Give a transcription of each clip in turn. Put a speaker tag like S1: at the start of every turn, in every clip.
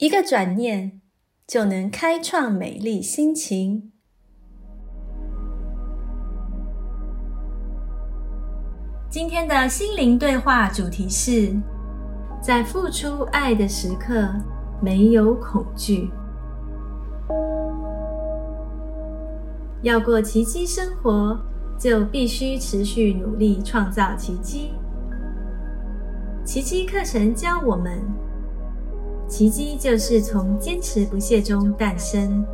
S1: 一个转念就能开创美丽心情。今天的心灵对话主题是：在付出爱的时刻，没有恐惧。要过奇迹生活。就必须持续努力创造奇迹。奇迹课程教我们，奇迹就是从坚持不懈中诞生。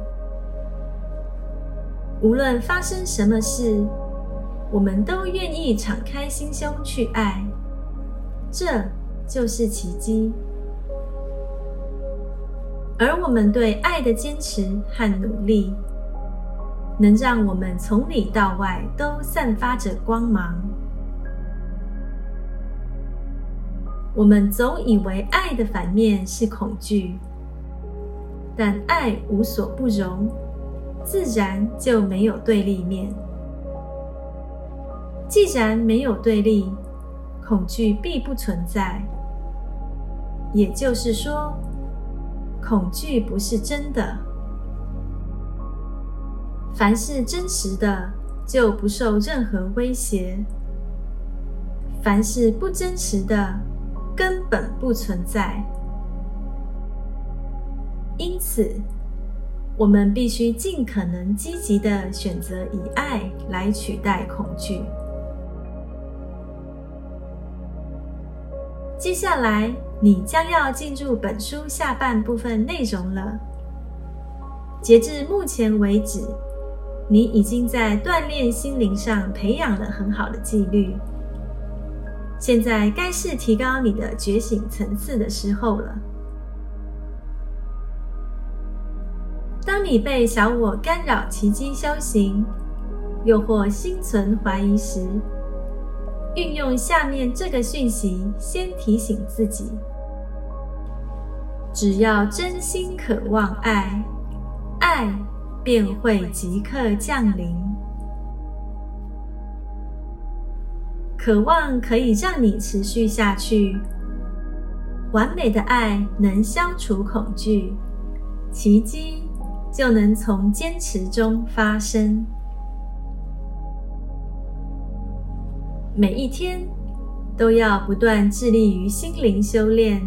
S1: 无论发生什么事，我们都愿意敞开心胸去爱，这就是奇迹。而我们对爱的坚持和努力。能让我们从里到外都散发着光芒。我们总以为爱的反面是恐惧，但爱无所不容，自然就没有对立面。既然没有对立，恐惧必不存在。也就是说，恐惧不是真的。凡是真实的，就不受任何威胁；凡是不真实的，根本不存在。因此，我们必须尽可能积极的选择以爱来取代恐惧。接下来，你将要进入本书下半部分内容了。截至目前为止。你已经在锻炼心灵上培养了很好的纪律，现在该是提高你的觉醒层次的时候了。当你被小我干扰奇迹修行，又或心存怀疑时，运用下面这个讯息，先提醒自己：只要真心渴望爱，爱。便会即刻降临。渴望可以让你持续下去。完美的爱能消除恐惧，奇迹就能从坚持中发生。每一天都要不断致力于心灵修炼，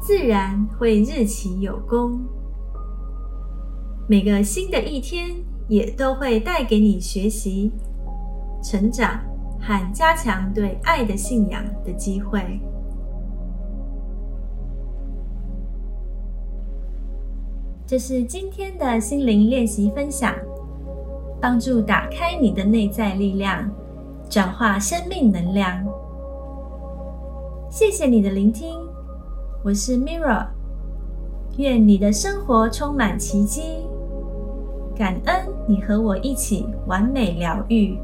S1: 自然会日起有功。每个新的一天也都会带给你学习、成长和加强对爱的信仰的机会。这是今天的心灵练习分享，帮助打开你的内在力量，转化生命能量。谢谢你的聆听，我是 Mirra，愿你的生活充满奇迹。感恩你和我一起完美疗愈。